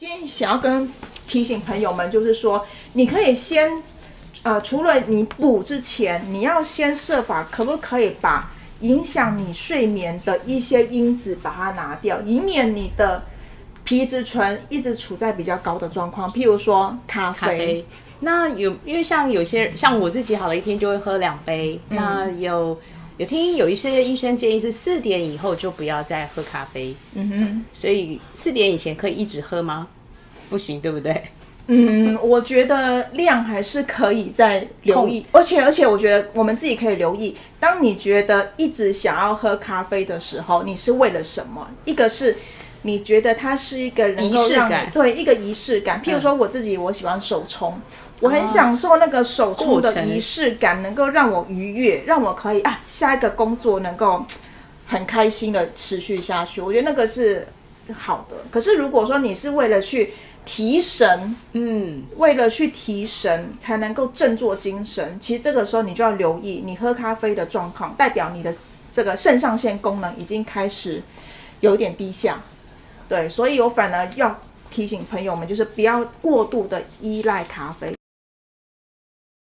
今天想要跟提醒朋友们，就是说，你可以先，呃，除了你补之前，你要先设法，可不可以把影响你睡眠的一些因子把它拿掉，以免你的皮质醇一直处在比较高的状况。譬如说咖啡，咖啡。那有因为像有些像我自己，好了一天就会喝两杯。那有有听有一些医生建议是四点以后就不要再喝咖啡。嗯哼，所以四点以前可以一直喝吗？不行，对不对？嗯，我觉得量还是可以再留意，而且而且我觉得我们自己可以留意，当你觉得一直想要喝咖啡的时候，你是为了什么？一个是你觉得它是一个能够让你仪式感对一个仪式感，譬如说我自己我喜欢手冲。我很享受那个手冲的仪式感，能够让我愉悦，让我可以啊下一个工作能够很开心的持续下去。我觉得那个是好的。可是如果说你是为了去提神，嗯，为了去提神才能够振作精神，其实这个时候你就要留意你喝咖啡的状况，代表你的这个肾上腺功能已经开始有一点低下。对，所以我反而要提醒朋友们，就是不要过度的依赖咖啡。